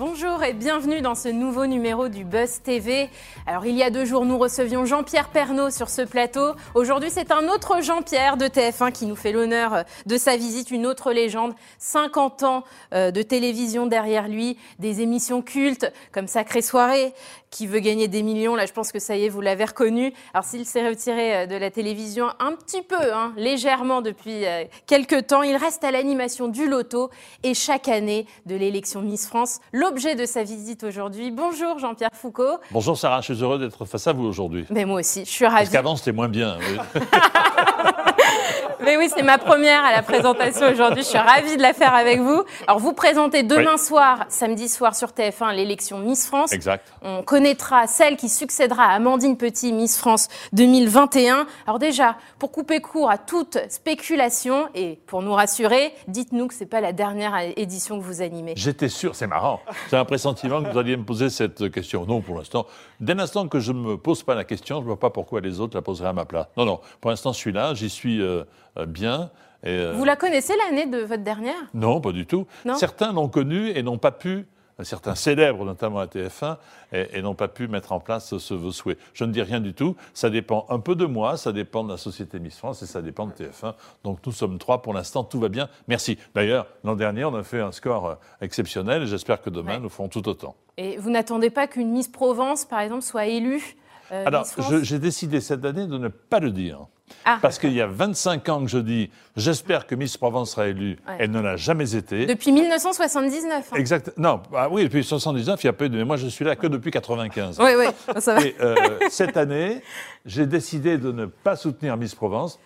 Bonjour et bienvenue dans ce nouveau numéro du Buzz TV. Alors il y a deux jours, nous recevions Jean-Pierre Pernaud sur ce plateau. Aujourd'hui, c'est un autre Jean-Pierre de TF1 qui nous fait l'honneur de sa visite, une autre légende. 50 ans euh, de télévision derrière lui, des émissions cultes comme Sacrée Soirée, qui veut gagner des millions. Là, je pense que ça y est, vous l'avez reconnu. Alors s'il s'est retiré euh, de la télévision un petit peu, hein, légèrement depuis euh, quelques temps, il reste à l'animation du loto et chaque année de l'élection Miss France l'objet de sa visite aujourd'hui. Bonjour Jean-Pierre Foucault. Bonjour Sarah, je suis heureux d'être face à vous aujourd'hui. Mais moi aussi, je suis ravie. Parce qu'avant c'était moins bien. Oui. Mais oui, c'est ma première à la présentation aujourd'hui. Je suis ravie de la faire avec vous. Alors, vous présentez demain soir, samedi soir sur TF1, l'élection Miss France. Exact. On connaîtra celle qui succédera à Amandine Petit, Miss France 2021. Alors déjà, pour couper court à toute spéculation et pour nous rassurer, dites-nous que c'est pas la dernière édition que vous animez. J'étais sûr, c'est marrant. J'ai un pressentiment que vous alliez me poser cette question. Non, pour l'instant. Dès l'instant que je ne me pose pas la question, je ne vois pas pourquoi les autres la poseraient à ma place. Non, non. Pour l'instant, je suis là, j'y suis. Euh, bien. Euh, Vous la connaissez l'année de votre dernière? Non, pas du tout. Certains l'ont connue et n'ont pas pu certains célèbres, notamment à TF1, et, n'ont pas pu mettre en place ce vos souhait. Je ne dis rien du tout. Ça dépend un peu de moi, ça dépend de la société Miss France et ça dépend de TF1. Donc nous sommes trois pour l'instant, tout va bien. Merci. D'ailleurs, l'an dernier, on a fait un score euh, exceptionnel et j'espère que demain, nous ferons tout autant. Et vous n'attendez pas qu'une Miss Provence, par exemple, soit élue Alors, j'ai décidé cette année de ne pas le dire. Ah. Parce qu'il y a 25 ans que je dis, j'espère que Miss Provence sera élue. Elle ne l'a jamais été. Depuis 1979. Hein. Exact. Non, bah oui, depuis 1979, il y a peu de. Mais moi, je suis là que depuis 95. Oui, oui, ça va. Et euh, cette année, j'ai décidé de ne pas soutenir Miss Provence.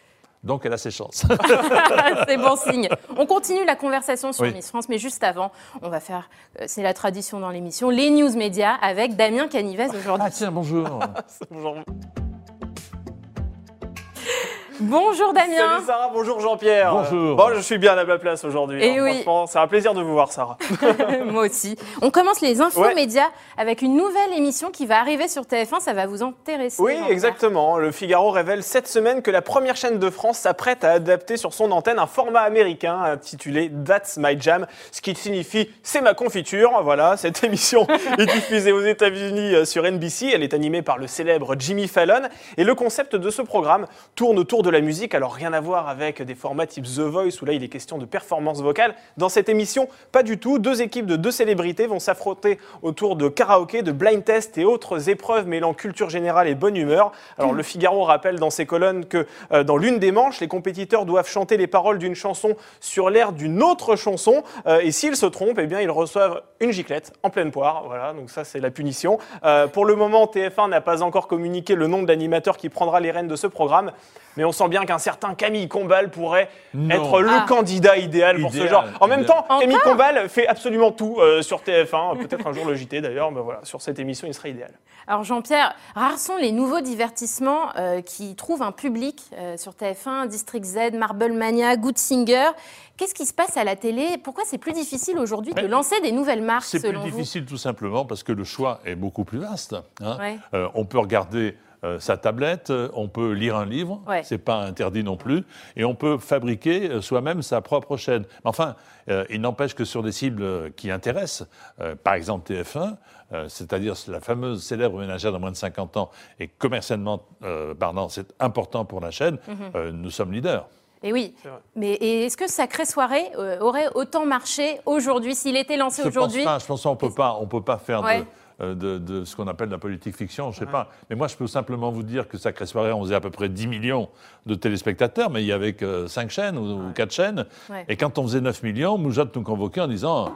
Donc, elle a ses chances. c'est bon signe. On continue la conversation sur Miss France, mais juste avant, on va faire, euh, c'est la tradition dans l'émission, les news médias avec Damien Canivez aujourd'hui. Ah tiens, bonjour. bonjour. Bonjour Damien. Salut Sarah, bonjour Jean-Pierre. Bonjour. Bon, je suis bien à ma place aujourd'hui. Et hein, oui. c'est un plaisir de vous voir Sarah. Moi aussi. On commence les infos médias avec une nouvelle émission qui va arriver sur TF1, ça va vous intéresser. Oui, exactement. Le Figaro révèle cette semaine que la première chaîne de France s'apprête à adapter sur son antenne un format américain intitulé That's My Jam, ce qui signifie c'est ma confiture. Voilà, cette émission est diffusée aux États-Unis euh, sur NBC, elle est animée par le célèbre Jimmy Fallon et le concept de ce programme tourne autour de la musique, alors rien à voir avec des formats type The Voice où là il est question de performance vocale. Dans cette émission, pas du tout. Deux équipes de deux célébrités vont s'affronter autour de karaoké, de blind test et autres épreuves mêlant culture générale et bonne humeur. Alors le Figaro rappelle dans ses colonnes que euh, dans l'une des manches, les compétiteurs doivent chanter les paroles d'une chanson sur l'air d'une autre chanson euh, et s'ils se trompent, eh bien ils reçoivent une giclette en pleine poire. Voilà, donc ça c'est la punition. Euh, pour le moment, TF1 n'a pas encore communiqué le nombre d'animateurs qui prendra les rênes de ce programme mais on sent bien qu'un certain Camille Combal pourrait être le ah. candidat idéal pour ce genre. En même temps, Camille Combal fait absolument tout euh, sur TF1, peut-être un jour le JT d'ailleurs, mais voilà, sur cette émission, il serait idéal. Alors Jean-Pierre, rares sont les nouveaux divertissements euh, qui trouvent un public euh, sur TF1, District Z, Marble Mania, Good Singer. Qu'est-ce qui se passe à la télé? Pourquoi c'est plus difficile aujourd'hui de lancer des nouvelles marques C'est plus difficile tout simplement parce que le choix est beaucoup plus vaste. Hein. on peut regarder euh, sa tablette, euh, on peut lire un livre, c'est pas interdit non plus, et on peut fabriquer euh, soi-même sa propre chaîne. Enfin, il n'empêche que sur des cibles qui intéressent, par exemple TF1, c'est-à-dire la fameuse célèbre ménagère de moins de 50 ans, et commercialement parlant, c'est important pour la chaîne, mhm. nous sommes leaders. Et oui, mais est-ce que Sacrée Soirée aurait autant marché aujourd'hui s'il était lancé aujourd'hui Je pense qu'on ne peut pas faire de euh, de, ce qu'on appelle la politique fiction, je ne sais pas. Mais moi, je peux simplement vous dire que Sacré Soirée, on faisait à peu près 10 millions de téléspectateurs, mais il y avait que 5 chaînes ou, 4 chaînes. Et quand on faisait 9 millions, Moujat nous convoquait en disant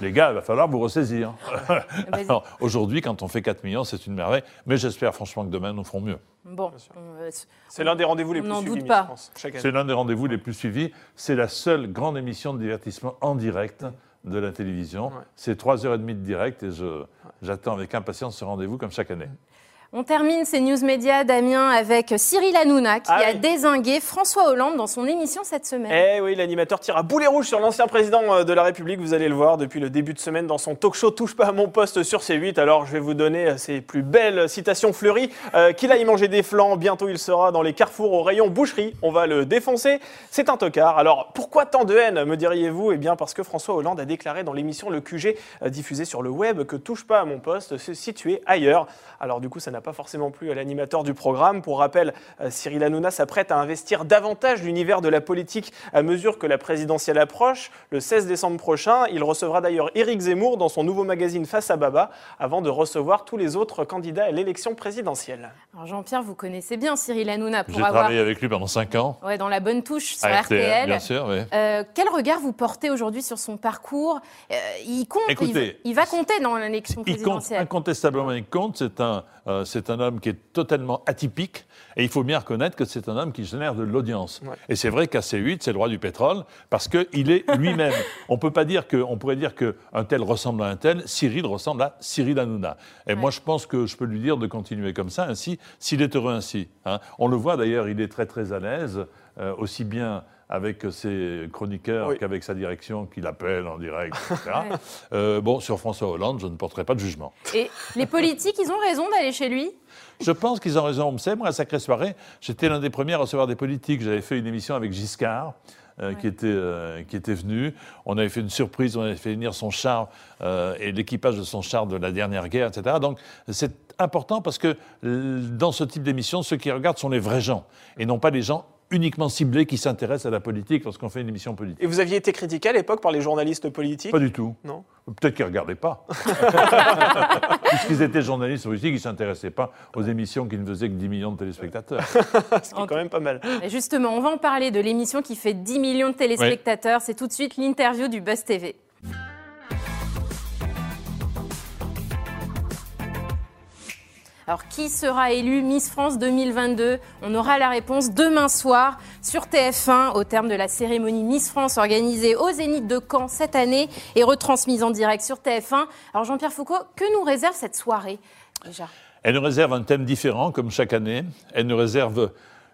les gars, il va falloir vous ressaisir. Aujourd'hui, quand on fait 4 millions, c'est une merveille. Mais j'espère franchement que demain, nous ferons mieux. Bon, c'est l'un des rendez-vous les plus suivis. C'est l'un des rendez-vous les plus suivis. C'est la seule grande émission de divertissement en direct de la télévision. C'est 3h30 de direct et j'attends avec impatience ce rendez-vous comme chaque année. On termine ces news médias, Damien, avec Cyril Hanouna qui ah a désingué François Hollande dans son émission cette semaine. Eh oui, l'animateur tire à boulet rouge sur l'ancien président euh, de la République. Vous allez le voir depuis le début de semaine dans son talk show Touche pas à mon poste sur C8. Alors je vais vous donner euh, ses plus belles citations fleuries. Euh, qu'il aille manger des flancs, bientôt il sera dans les carrefours au rayon boucherie. On va le défoncer. C'est un tocard. Alors pourquoi tant de haine, me diriez-vous? Eh bien parce que François Hollande a déclaré dans l'émission Le QG diffusée sur le web que Touche pas à mon poste se situait ailleurs. Alors du coup, ça n'a pas forcément plu à l'animateur du programme. Pour rappel, euh, Cyril Hanouna s'apprête à investir davantage l'univers de la politique à mesure que la présidentielle approche. Le 16 décembre prochain, il recevra d'ailleurs Éric Zemmour dans son nouveau magazine Face à Baba avant de recevoir tous les autres candidats à l'élection présidentielle. Alors Jean-Pierre, vous connaissez bien Cyril Hanouna pour J'ai travaillé avec lui pendant 5 ans. Ouais, dans la bonne touche sur RTL. Bien sûr, oui. Euh, quel regard vous portez aujourd'hui sur son parcours? Euh, Il compte, il, va compter dans l'élection présidentielle. Il compte, incontestablement, il compte. C'est un, c'est un homme qui est totalement atypique. Et il faut bien reconnaître que c'est un homme qui génère de l'audience. Et c'est vrai qu'à C8, c'est le roi du pétrole, parce qu'il est lui-même. on peut pas dire que, on pourrait dire qu'un tel ressemble à un tel. Cyril ressemble à Cyril Hanouna. Et moi, je pense que je peux lui dire de continuer comme ça, ainsi, s'il est heureux ainsi. Hein. On le voit d'ailleurs, il est très très à l'aise, euh, aussi bien avec ses chroniqueurs qu'avec sa direction qui l'appelle en direct, etc. Euh, bon, sur François Hollande, je ne porterai pas de jugement. Et les politiques, ils ont raison d'aller chez lui? Je pense qu'ils ont raison. On moi, à Sacré Soirée, j'étais l'un des premiers à recevoir des politiques. J'avais fait une émission avec Giscard. Euh, qui, était, euh, qui était venu. On avait fait une surprise, on avait fait venir son char et l'équipage de son char de la dernière guerre, etc. Donc c'est important parce que dans ce type d'émission, ceux qui regardent sont les vrais gens et non pas les gens uniquement ciblés qui s'intéressent à la politique lorsqu'on fait une émission politique. Et vous aviez été critiqué à l'époque par les journalistes politiques Pas du tout. Non. Peut-être qu'ils ne regardaient pas. Puisqu'ils étaient journalistes politiques, ils ne s'intéressaient pas aux émissions qui ne faisaient que 10 millions de téléspectateurs. Ce qui est quand même pas mal. justement, on va en parler de l'émission qui fait 10 millions de téléspectateurs. C'est tout de suite l'interview du Buzz TV. Alors, qui sera élu Miss France 2022 On aura la réponse demain soir sur TF1 au terme de la cérémonie Miss France organisée au Zénith de Caen cette année et retransmise en direct sur TF1. Alors, Jean-Pierre Foucault, que nous réserve cette soirée déjà? Elle nous réserve un thème différent comme chaque année. Elle nous réserve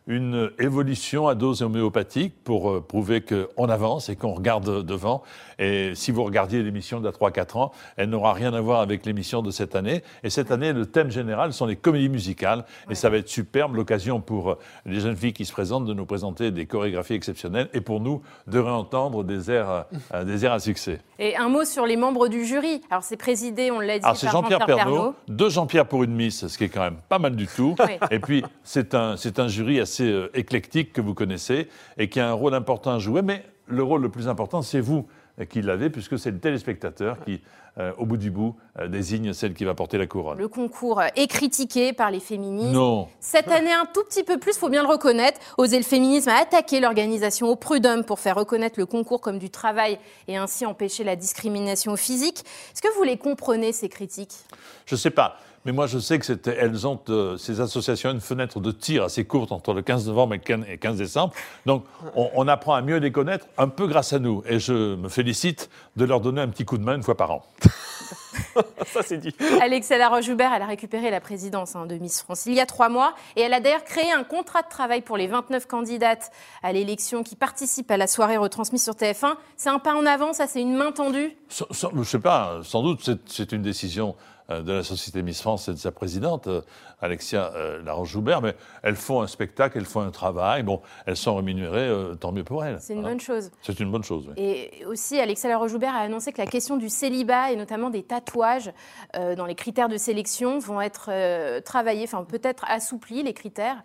une évolution à dose homéopathique pour euh, prouver qu'on avance et qu'on regarde devant. Et si vous regardiez l'émission d'il y a 3-4 ans, elle n'aura rien à voir avec l'émission de cette année. Et cette année, le thème général sont les comédies musicales. Et ça va être superbe, l'occasion pour euh, les jeunes filles qui se présentent de nous présenter des chorégraphies exceptionnelles et pour nous de réentendre des airs, euh, des airs à succès. Et un mot sur les membres du jury. Alors c'est présidé, on l'a dit, Alors c'est Jean-Pierre Pernaud, deux Jean-Pierre pour une Miss, ce qui est quand même pas mal du tout. Et puis c'est un, c'est un jury assez euh, éclectique que vous connaissez et qui a un rôle important à jouer. Mais le rôle le plus important, c'est vous qui l'avez, puisque c'est le téléspectateur qui, euh, au bout du bout, euh, désigne celle qui va porter la couronne. Le concours est critiqué par les féministes. Non. Cette année, un tout petit peu plus, il faut bien le reconnaître. Oser le féminisme a attaqué l'organisation au prud'homme pour faire reconnaître le concours comme du travail et ainsi empêcher la discrimination physique. Est-ce que vous les comprenez, ces critiques? Je ne sais pas. Mais moi, je sais que elles ont, euh, ces associations, une fenêtre de tir assez courte entre le 15 novembre et le 15 décembre. Donc, on, apprend à mieux les connaître un peu grâce à nous. Et je me félicite de leur donner un petit coup de main une fois par an. Ça, c'est dit. Alexia Laroche-Joubert, elle a récupéré la présidence hein, de Miss France il y a trois mois. Et elle a d'ailleurs créé un contrat de travail pour les 29 candidates à l'élection qui participent à la soirée retransmise sur TF1. C'est un pas en avant, ça, c'est une main tendue? Je ne sais pas, sans doute, c'est une décision de la Société Miss France et de sa présidente, euh, Alexia euh, Laroche-Joubert, mais elles font un spectacle, elles font un travail, bon, elles sont rémunérées, tant mieux pour elles. C'est une bonne chose. C'est une bonne chose, oui. Et aussi, Alexia Laroche-Joubert a annoncé que la question du célibat et notamment des tatouages dans les critères de sélection vont être travaillés, enfin peut-être assouplis, les critères.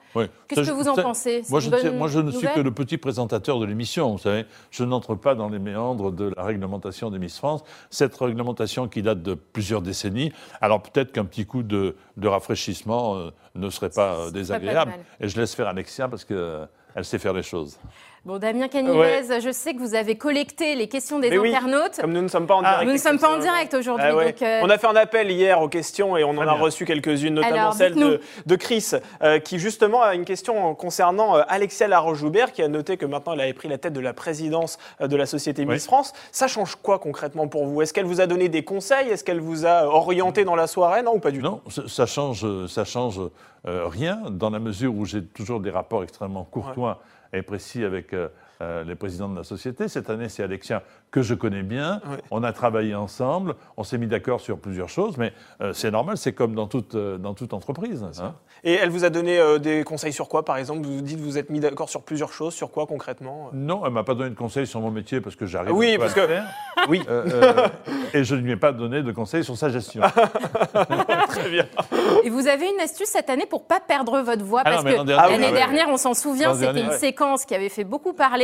Qu'est-ce que vous en pensez? Moi je, moi je, ne suis que le petit présentateur de l'émission, vous savez. Je n'entre pas dans les méandres de la réglementation des Miss France. Cette réglementation qui date de plusieurs décennies, alors peut-être qu'un petit coup de, rafraîchissement euh, ne serait pas euh, désagréable. et je laisse faire Alexia parce que Elle sait faire les choses. Bon, Damien Canivez, je sais que vous avez collecté les questions des internautes. comme nous ne sommes pas en ah, direct. nous ne sommes pas en direct aujourd'hui. Ah euh, on a fait un appel hier aux questions et on en a reçu quelques-unes, notamment celle de, Chris, euh, qui justement a une question concernant euh, Alexia Laroche-Joubert, qui a noté que maintenant elle avait pris la tête de la présidence de la société Miss France. Ça change quoi concrètement pour vous? Est-ce qu'elle vous a donné des conseils? Est-ce qu'elle vous a orienté dans la soirée? Non ou pas du tout? Non, ça change, ça change rien dans la mesure où j'ai toujours des rapports extrêmement courtois précis avec euh, euh, les présidents de la société. Cette année, c'est Alexia que je connais bien. On a travaillé ensemble, on s'est mis d'accord sur plusieurs choses, mais euh, c'est normal, c'est comme dans toute, dans toute entreprise. Hein. Et elle vous a donné des conseils sur quoi, par exemple? Vous dites que vous êtes mis d'accord sur plusieurs choses, sur quoi concrètement? Non, elle m'a pas donné de conseils sur mon métier parce que j'arrive oui, parce que... faire. Oui, et je ne lui ai pas donné de conseils sur sa gestion. Très bien. Et vous avez une astuce cette année pour pas perdre votre voix? Ah Parce que l'année dernière, on s'en souvient, c'était une séquence qui avait fait beaucoup parler.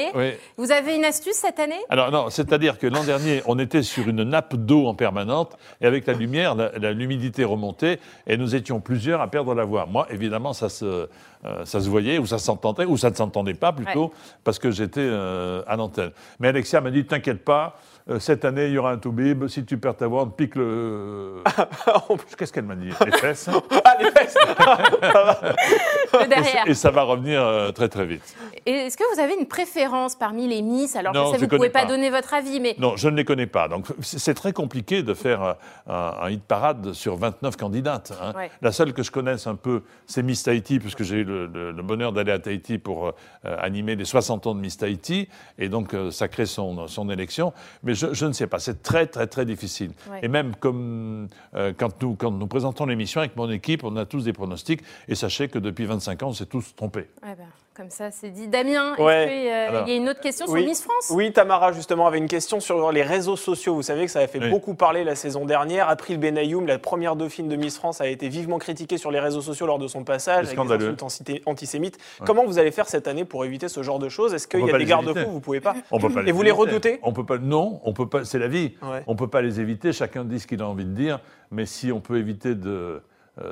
Vous avez une astuce cette année? Alors non, c'est-à-dire que l'an dernier, on était sur une nappe d'eau en permanente et avec la lumière, l'humidité remontait et nous étions plusieurs à perdre la voix. Moi, évidemment, ça se, euh, ça se voyait ou ça s'entendait ou ça ne s'entendait pas plutôt parce que j'étais euh, à l'antenne. Mais Alexia m'a dit, t'inquiète pas. Euh, cette année, il y aura un toubib. Si tu perds ta voix, on te pique le. Qu'est-ce qu'elle m'a dit? Les fesses? ah, les fesses derrière. Et, ça va revenir très, très vite. Est-ce que vous avez une préférence parmi les Miss? Alors, je sais, vous ne pouvez pas, donner votre avis, mais. Non, je ne les connais pas. Donc, c'est très compliqué de faire un, hit parade sur 29 candidates. Hein. La seule que je connaisse un peu, c'est Miss Tahiti, puisque j'ai eu le, bonheur d'aller à Tahiti pour euh, animer les 60 ans de Miss Tahiti. Et donc, ça crée son, son élection. Mais je, ne sais pas, c'est très très très difficile. Et même comme euh, quand, nous, quand nous présentons l'émission avec mon équipe, on a tous des pronostics, et sachez que depuis 25 ans, on s'est tous trompés. Ben, comme ça, c'est dit. Damien, euh, il y a une autre question sur Miss France? Oui, Tamara, justement, avait une question sur les réseaux sociaux. Vous savez que ça a fait beaucoup parler la saison dernière. April Benayoum, la première dauphine de Miss France, a été vivement critiquée sur les réseaux sociaux lors de son passage, avec des insultes antisémites. Comment vous allez faire cette année pour éviter ce genre de choses? Est-ce qu'il y a des garde-fous? Vous pouvez pas. On peut pas Et vous les redoutez? On peut pas. Non, on peut pas. C'est la vie. On peut pas les éviter. Chacun dit ce qu'il a envie de dire. Mais si on peut éviter de euh,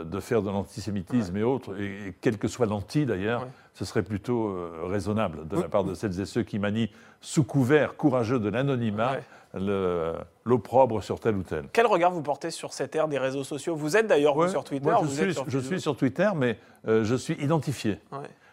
de faire de l'antisémitisme et autres, et, quel que soit l'anti d'ailleurs, ce serait plutôt euh, raisonnable de la part de celles et ceux qui manient sous couvert courageux de l'anonymat l'opprobre sur tel ou tel. Quel regard vous portez sur cette ère des réseaux sociaux? Vous êtes d'ailleurs sur Twitter je, suis, sur je suis, sur Twitter, mais euh, je suis identifié.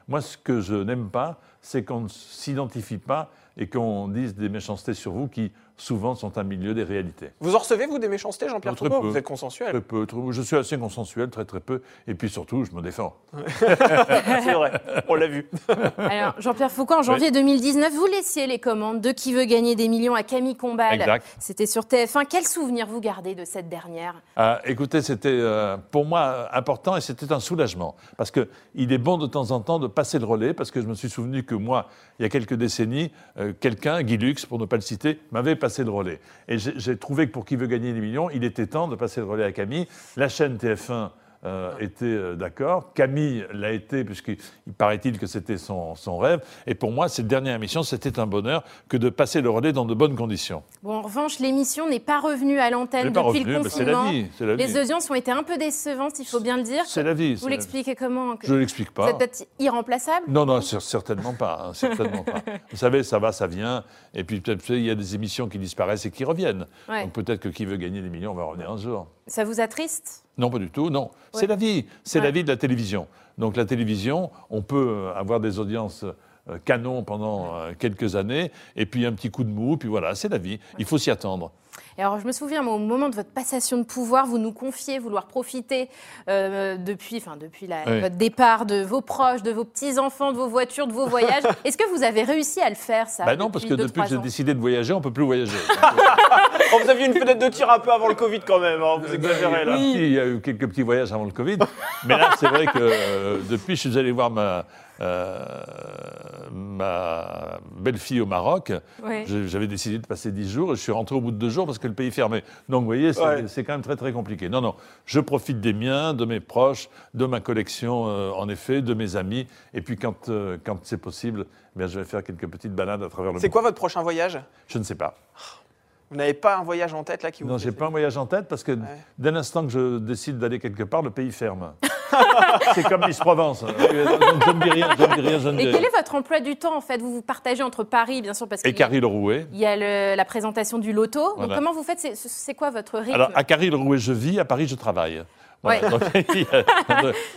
Moi, ce que je n'aime pas, c'est qu'on ne s'identifie pas et qu'on dise des méchancetés sur vous qui souvent sont un milieu des réalités. Vous en recevez, vous, des méchancetés, Jean-Pierre Foucault Vous êtes consensuel Très peu. je suis assez consensuel, très très peu. Et puis surtout, je me défends. C'est vrai, on l'a vu. Alors, Jean-Pierre Foucault, en janvier 2019, vous laissiez les commandes de Qui veut gagner des millions à Camille Combal. Exact. C'était sur TF1. Quel souvenir vous gardez de cette dernière? Ah, Écoutez, c'était euh, pour moi important et c'était un soulagement. Parce qu'il est bon de temps en temps de passer le relais, parce que je me suis souvenu que moi, il y a quelques décennies, euh, quelqu'un, Guy Lux, pour ne pas le citer, m'avait passer le relais. Et j'ai trouvé que pour qui veut gagner des millions, il était temps de passer le relais à Camille. La chaîne TF1 euh, était euh, d'accord. Camille l'a été, puisqu'il paraît-il que c'était son, son, rêve. Et pour moi, cette dernière émission, c'était un bonheur que de passer le relais dans de bonnes conditions. Bon, en revanche, l'émission n'est pas revenue à l'antenne depuis le confinement. La vie, la Les audiences ont été un peu décevantes, il faut bien le dire. C'est la vie. Vous l'expliquez comment Je ne l'explique pas. Vous êtes irremplaçable Non, non, certainement pas. Hein, certainement pas. Vous savez, ça va, ça vient. Et puis peut-être il y a des émissions qui disparaissent et qui reviennent. Donc peut-être que qui veut gagner des millions va revenir un jour. Ça vous attriste? Non, pas du tout, non. C'est la vie, c'est la vie de la télévision. Donc la télévision, on peut euh, avoir des audiences euh, canon pendant euh, quelques années, et puis un petit coup de mou, puis voilà, c'est la vie. Il faut s'y attendre. Et alors, je me souviens, au moment de votre passation de pouvoir, vous nous confiez vouloir profiter euh, depuis, enfin, depuis votre départ de vos proches, de vos petits-enfants, de vos voitures, de vos voyages. Est-ce que vous avez réussi à le faire, ça bah Non, parce que depuis que j'ai décidé de voyager, on ne peut plus voyager. vous aviez une fenêtre de tir un peu avant le Covid quand même, hein, vous exagérez là. Oui, il y a eu quelques petits voyages avant le Covid. Mais là, c'est vrai que euh, depuis, je suis allé voir ma, euh, ma belle-fille au Maroc. J'avais décidé de passer 10 jours et je suis rentré au bout de deux jours parce que le pays fermait. Donc vous voyez, c'est quand même très très compliqué. Non, non, je profite des miens, de mes proches, de ma collection euh, en effet, de mes amis. Et puis quand, euh, quand c'est possible, eh bien, je vais faire quelques petites balades à travers le monde. C'est quoi votre prochain voyage? Je ne sais pas. Vous n'avez pas un voyage en tête là qui vous Non, j'ai pas un voyage en tête parce que dès l'instant que je décide d'aller quelque part, le pays ferme. C'est comme Miss Provence. Donc je ne dis rien, je ne dis rien, je ne dis Et quel est votre emploi du temps en fait? Vous vous partagez entre Paris, bien sûr, parce que. Et Carry-le-Rouet. Il y a le, la présentation du loto. Donc comment vous faites? C'est quoi votre rythme? Alors à Carry-le-Rouet, je vis, à Paris, je travaille. Donc,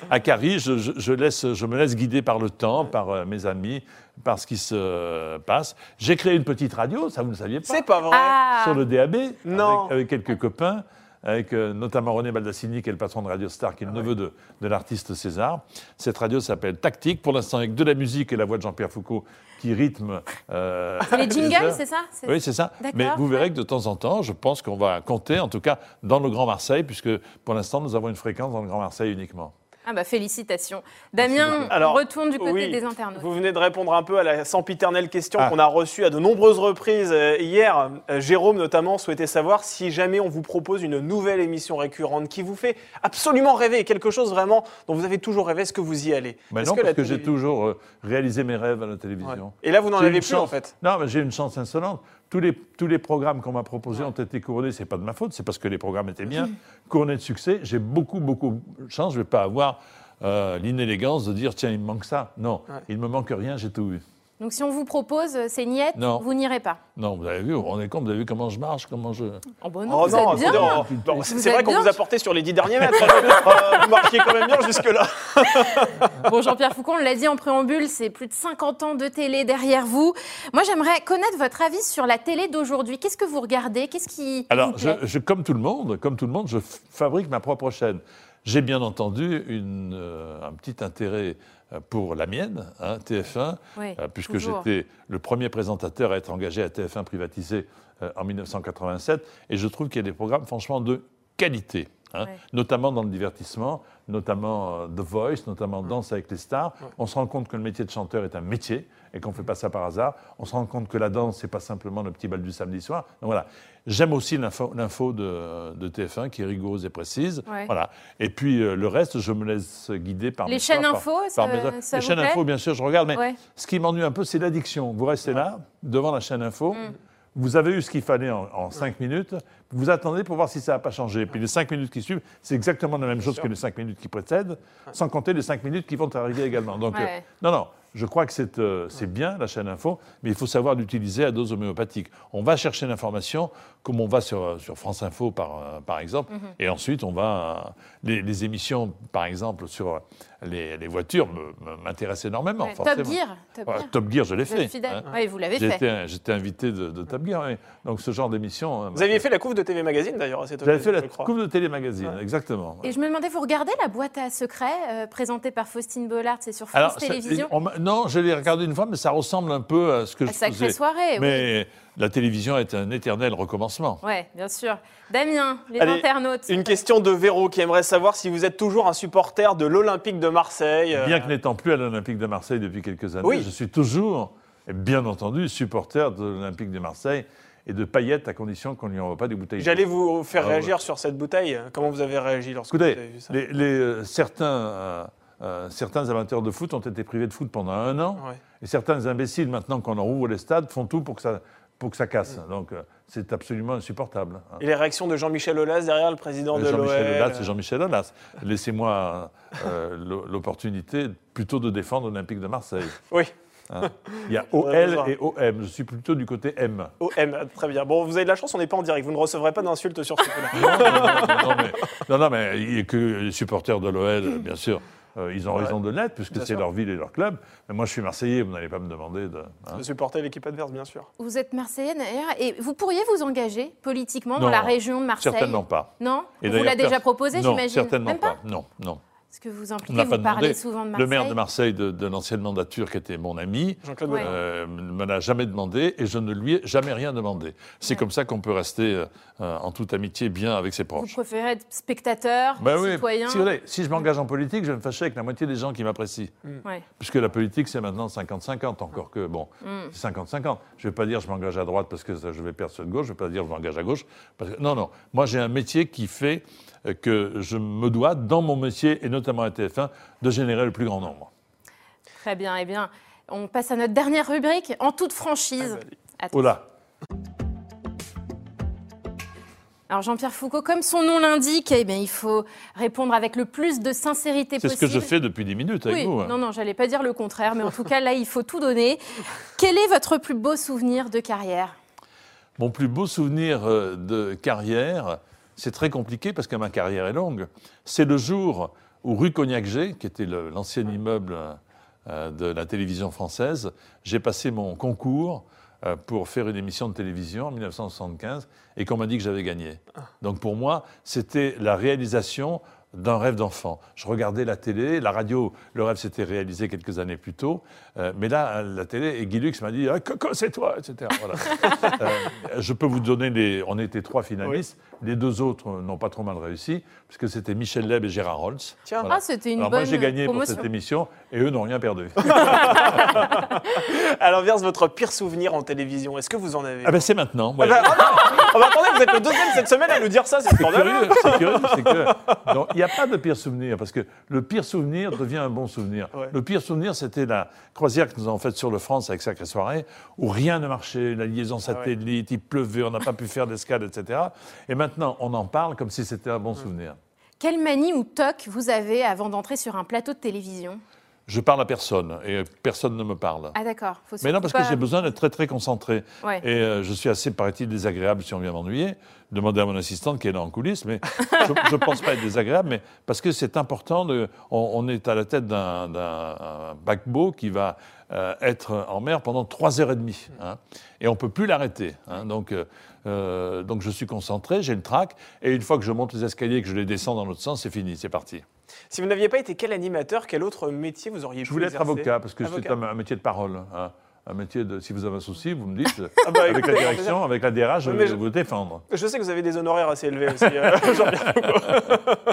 à Carrie, je, je, laisse, je me laisse guider par le temps, par euh, mes amis, par ce qui se passe. J'ai créé une petite radio, ça vous ne saviez pas? C'est pas vrai. Ah. Sur le DAB, non. avec quelques copains avec euh, notamment René Baldassini, qui est le patron de Radio Star, qui est le neveu de, de l'artiste César. Cette radio s'appelle Tactique, pour l'instant avec de la musique et la voix de Jean-Pierre Foucault qui rythme. Euh, c'est les jingles, c'est ça? Oui, c'est ça. Mais vous verrez que de temps en temps, je pense qu'on va compter, en tout cas dans le Grand Marseille, puisque pour l'instant, nous avons une fréquence dans le Grand Marseille uniquement. Ah bah félicitations. Damien, Alors, retourne du côté des internautes. Vous venez de répondre un peu à la sempiternelle question ah. qu'on a reçue à de nombreuses reprises euh, hier. Euh, Jérôme notamment souhaitait savoir si jamais on vous propose une nouvelle émission récurrente qui vous fait absolument rêver, quelque chose vraiment dont vous avez toujours rêvé, est-ce que vous y allez? Mais Non, parce que j'ai toujours euh, réalisé mes rêves à la télévision. Et là, vous n'en avez plus en fait Non, mais j'ai une chance insolente. Tous les, tous les programmes qu'on m'a proposés ont été couronnés, c'est pas de ma faute, c'est parce que les programmes étaient bien, couronnés de succès. J'ai beaucoup, beaucoup de chance, je ne vais pas avoir euh, l'inélégance de dire tiens, il me manque ça. Non, il ne me manque rien, j'ai tout vu. Donc si on vous propose euh, ces niettes, vous n'irez pas Non, vous avez vu, on est compte, vous avez vu comment je marche, comment je... Oh, bah non, oh non, bien. C'est vrai qu'on vous a porté sur les dix derniers mètres. Euh, vous marquiez quand même bien jusque-là. bon, Jean-Pierre Foucault, on l'a dit en préambule, c'est plus de 50 ans de télé derrière vous. Moi, j'aimerais connaître votre avis sur la télé d'aujourd'hui. Qu'est-ce que vous regardez? Qu'est-ce qui Alors, je, comme tout le monde, comme tout le monde, je fabrique ma propre chaîne. J'ai bien entendu une, euh, un petit intérêt euh, pour la mienne, hein, TF1, euh, puisque j'étais le premier présentateur à être engagé à TF1 privatisé en 1987, et je trouve qu'il y a des programmes franchement de qualité. Hein, notamment dans le divertissement, notamment The Voice, notamment Danse avec les stars. On se rend compte que le métier de chanteur est un métier et qu'on ne fait pas ça par hasard. On se rend compte que la danse, c'est pas simplement le petit bal du samedi soir. Donc voilà. J'aime aussi l'info de, de, TF1 qui est rigoureuse et précise. Voilà. Et puis euh, le reste, je me laisse guider par les chaînes info. ça, les chaînes info, bien sûr, je regarde. Mais ce qui m'ennuie un peu, c'est l'addiction. Vous restez là, devant la chaîne info. Mm. Vous avez eu ce qu'il fallait en, 5 minutes, vous attendez pour voir si ça n'a pas changé. Puis les 5 minutes qui suivent, c'est exactement la même chose que les 5 minutes qui précèdent, sans compter les 5 minutes qui vont arriver également. Donc, euh, non, non, je crois que euh, c'est bien, la chaîne info, mais il faut savoir l'utiliser à dose homéopathique. On va chercher l'information, comme on va sur, sur France Info, par, euh, par exemple, mhm. et ensuite on va... Les, les, émissions, par exemple, sur les, les voitures m'intéressent énormément. Top Gear Top Gear, je l'ai fait. Hein. Oui, vous l'avez fait. J'étais invité de, Top Gear, donc ce genre d'émission... Euh, vous aviez fait la couve de TV Magazine, d'ailleurs, à cette J'avais fait la couve de Télé Magazine, exactement. Et je me demandais, vous regardez la boîte à secrets présentée par Faustine Bollard, c'est sur France Télévisions non, je l'ai regardé une fois, mais ça ressemble un peu à ce que je faisais. Sacrée soirée, Mais la télévision est un éternel recommencement. Oui, bien sûr. Damien, les internautes. Une question de Véro qui aimerait savoir si vous êtes toujours un supporter de l'Olympique de Marseille. Euh. Bien que n'étant plus à l'Olympique de Marseille depuis quelques années, je suis toujours, bien entendu, supporter de l'Olympique de Marseille et de paillettes à condition qu'on ne lui envoie pas des bouteilles. J'allais vous faire ah, réagir sur cette bouteille. Comment vous avez réagi lorsque vous avez vu ça les, euh, certains euh, euh, certains amateurs de foot ont été privés de foot pendant un an, et certains imbéciles, maintenant qu'on en rouvre les stades, font tout pour que ça, pour que ça casse. Donc euh, c'est absolument insupportable. Et les réactions de Jean-Michel Aulas derrière le président de l'OL Jean-Michel Aulas, c'est Jean-Michel Aulas. Laissez-moi euh, l'opportunité plutôt de défendre l'Olympique de Marseille. Oui. Hein. Il y a OL et OM. Je suis plutôt du côté M. OM, très bien. Bon, vous avez de la chance, on n'est pas en direct. Vous ne recevrez pas d'insultes sur ce coup-là. non, non, mais, non, non, mais il n'y a que les supporters de l'OL, bien sûr. Euh, ils ont raison de l'être, puisque c'est leur ville et leur club. Mais moi, je suis Marseillais, vous n'allez pas me demander de. Hein. De supporter l'équipe adverse, bien sûr. Vous êtes Marseillais d'ailleurs, et vous pourriez vous engager politiquement dans la région de Marseille? Certainement pas. Non? Et Vous l'avez déjà proposé, j'imagine? Certainement pas. Non, non. Est-ce que vous impliquez, vous parlez souvent de Marseille Le maire de Marseille de, l'ancienne mandature, qui était mon ami, ne euh, me l'a jamais demandé et je ne lui ai jamais rien demandé. C'est comme ça qu'on peut rester euh, en toute amitié bien avec ses proches. Vous préférez être spectateur, ben citoyen si, je m'engage en politique, je vais me fâcher avec la moitié des gens qui m'apprécient. Mm. Puisque la politique, c'est maintenant 50-50, encore que, bon, mm. c'est 50-50. Je ne vais pas dire je m'engage à droite parce que je vais perdre ceux de gauche, je ne vais pas dire je m'engage à gauche. Parce que, non, non. Moi, j'ai un métier qui fait euh, que je me dois, dans mon métier, et notamment à TF1, de générer le plus grand nombre. Très bien. Eh bien, on passe à notre dernière rubrique, en toute franchise. Ah, bah, Alors Jean-Pierre Foucault, comme son nom l'indique, eh bien, il faut répondre avec le plus de sincérité possible. C'est ce que je fais depuis 10 minutes avec vous. Hein. Non, non, j'allais pas dire le contraire, mais en tout cas, là, il faut tout donner. Quel est votre plus beau souvenir de carrière? Mon plus beau souvenir euh, de carrière, c'est très compliqué parce que ma carrière est longue. C'est le jour où rue Cognac-G, qui était l'ancien immeuble euh, de la télévision française, j'ai passé mon concours euh, pour faire une émission de télévision en 1975 et qu'on m'a dit que j'avais gagné. Ah. Donc pour moi, c'était la réalisation d'un rêve d'enfant. Je regardais la télé, la radio, le rêve s'était réalisé quelques années plus tôt, euh, mais là, la télé, et Guy Lux m'a dit ah, Coco, c'est toi, etc. Euh, je peux vous donner les. On était trois finalistes, les deux autres n'ont pas trop mal réussi, puisque c'était Michel Leb et Gérard Rolls. Tiens, ah, c'était une Alors, bonne Moi, j'ai gagné pour cette émission, et eux n'ont rien perdu. à l'inverse, votre pire souvenir en télévision, est-ce que vous en avez Ah ben c'est maintenant. Ah ben, oh, attendez, vous êtes le deuxième cette semaine à nous dire ça, c'est scandaleux. C'est curieux, c'est que. N'y a pas de pire souvenir, parce que le pire souvenir devient un bon souvenir. Le pire souvenir, c'était la croisière que nous avons faite sur le France avec Sacré Soirée, où rien ne marchait, la liaison ah satellite, il pleuvait, on n'a pas pu faire d'escale, etc. Et maintenant, on en parle comme si c'était un bon souvenir. Quelle manie ou toc vous avez avant d'entrer sur un plateau de télévision? Je parle à personne et personne ne me parle. Ah d'accord. Mais non, parce que j'ai besoin d'être très très concentré. Et euh, je suis assez, paraît-il, désagréable si on vient m'ennuyer. Demandez à mon assistante qui est là en coulisses, mais je ne pense pas être désagréable, mais parce que c'est important. De, on, est à la tête d'un paquebot qui va euh, être en mer pendant trois heures et demie, hein, et on ne peut plus l'arrêter. Hein, donc, euh, donc je suis concentré, j'ai le trac, et une fois que je monte les escaliers et que je les descends dans l'autre sens, c'est fini, c'est parti. Si vous n'aviez pas été quel animateur, quel autre métier vous auriez pu Je voulais être avocat, parce que c'est un, métier de parole. Hein. Un métier de. Si vous avez un souci, vous me dites. Ah bah, avec la direction, avec la DRH, je vais vous défendre. Je sais que vous avez des honoraires assez élevés aussi, euh,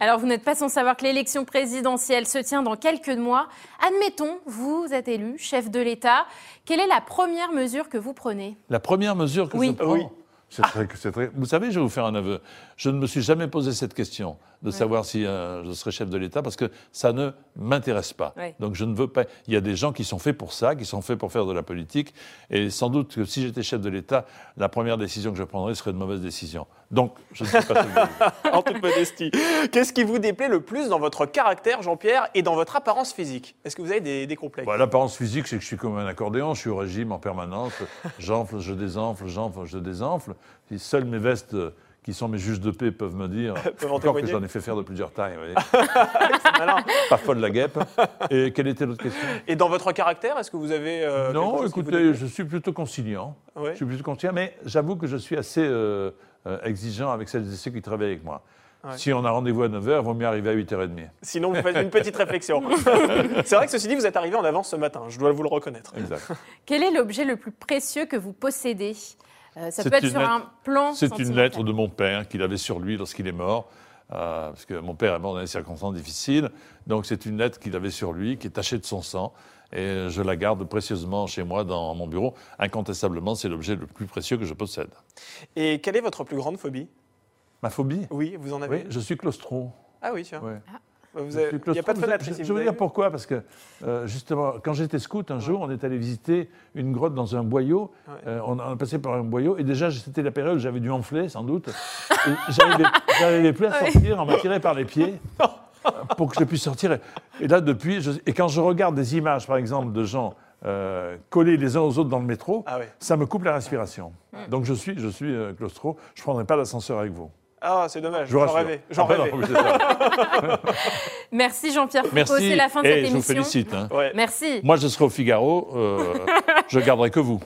Alors, vous n'êtes pas sans savoir que l'élection présidentielle se tient dans quelques mois. Admettons, vous êtes élu chef de l'État. Quelle est la première mesure que vous prenez? La première mesure que je prends oui. Vous savez, je vais vous faire un aveu. Je ne me suis jamais posé cette question de savoir si euh, je serais chef de l'État parce que ça ne m'intéresse pas. Donc je ne veux pas. Il y a des gens qui sont faits pour ça, qui sont faits pour faire de la politique. Et sans doute que si j'étais chef de l'État, la première décision que je prendrais serait une mauvaise décision. Donc je ne suis pas chef En toute modestie. Qu'est-ce qui vous déplaît le plus dans votre caractère, Jean-Pierre, et dans votre apparence physique? Est-ce que vous avez des, des complexes? Bah, L'apparence physique, c'est que je suis comme un accordéon. Je suis au régime en permanence. J'enfle, je désenfle, j'enfle, je désenfle. Seules mes vestes qui sont mes juges de paix peuvent me dire, encore que j'en ai fait faire de plusieurs tailles. Parfois de la guêpe. Et quelle était l'autre question? Et dans votre caractère, est-ce que vous avez... Euh, non, écoutez, je suis plutôt conciliant. Je suis plutôt conciliant, mais j'avoue que je suis assez euh, euh, exigeant avec celles et ceux qui travaillent avec moi. Si on a rendez-vous à 9h, il vaut mieux arriver à 8h30. Sinon, vous faites une petite réflexion. c'est vrai que ceci dit, vous êtes arrivé en avance ce matin, je dois vous le reconnaître. Exact. Quel est l'objet le plus précieux que vous possédez? Euh, ça peut être sur un plan. C'est une lettre de mon père qu'il avait sur lui lorsqu'il est mort. Euh, parce que mon père est mort dans des circonstances difficiles. Donc c'est une lettre qu'il avait sur lui, qui est tachée de son sang. Et je la garde précieusement chez moi dans mon bureau. Incontestablement, c'est l'objet le plus précieux que je possède. Et quelle est votre plus grande phobie? Ma phobie? Oui, vous en avez Oui, je suis claustro. Ah oui, tiens. Ah. Il n'y a pas de fenêtre ici. Je, veux dire pourquoi, parce que euh, justement, quand j'étais scout, un jour, on est allé visiter une grotte dans un boyau. Euh, on a passé par un boyau, et déjà, c'était la période où j'avais dû enfler, sans doute. J'arrivais plus à sortir, on m'a tiré par les pieds. pour que je puisse sortir. Et là, depuis, et quand je regarde des images, par exemple, de gens euh, collés les uns aux autres dans le métro, ah ça me coupe la respiration. Donc je suis, je suis claustro. Je ne prendrai pas l'ascenseur avec vous. Ah, c'est dommage, j'en rêvais. J'en ah, rêvais. Merci Jean-Pierre Foucault, c'est la fin de cette émission. Je vous félicite. Hein. Merci. Moi, je serai au Figaro, euh, je garderai que vous.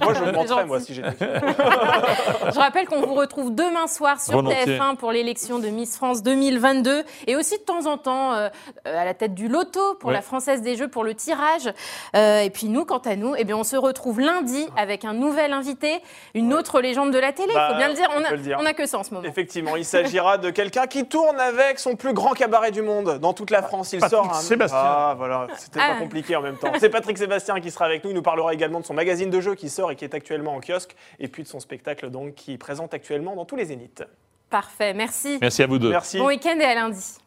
Moi, je montrerai, moi, si j'étais. je rappelle qu'on vous retrouve demain soir sur TF1 pour l'élection de Miss France 2022 et aussi de temps en temps euh, à la tête du loto pour la Française des Jeux pour le tirage. Euh, et puis nous, quant à nous, eh bien, on se retrouve lundi avec un nouvel invité, une autre légende de la télé. Il faut bah, bien le dire. On n'a que ça en ce moment. Effectivement, il s'agira de quelqu'un qui tourne avec son plus grand cabaret du monde dans toute la France. Il Patrick sort. Sébastien. Ah, voilà, c'était pas ah. compliqué en même temps. C'est Patrick Sébastien qui sera avec nous. Il nous parlera également de son magazine de jeux qui sort et qui est actuellement en kiosque, et puis de son spectacle donc qui présente actuellement dans tous les zéniths. Parfait, merci. Merci à vous deux. Merci. Bon week-end et à lundi.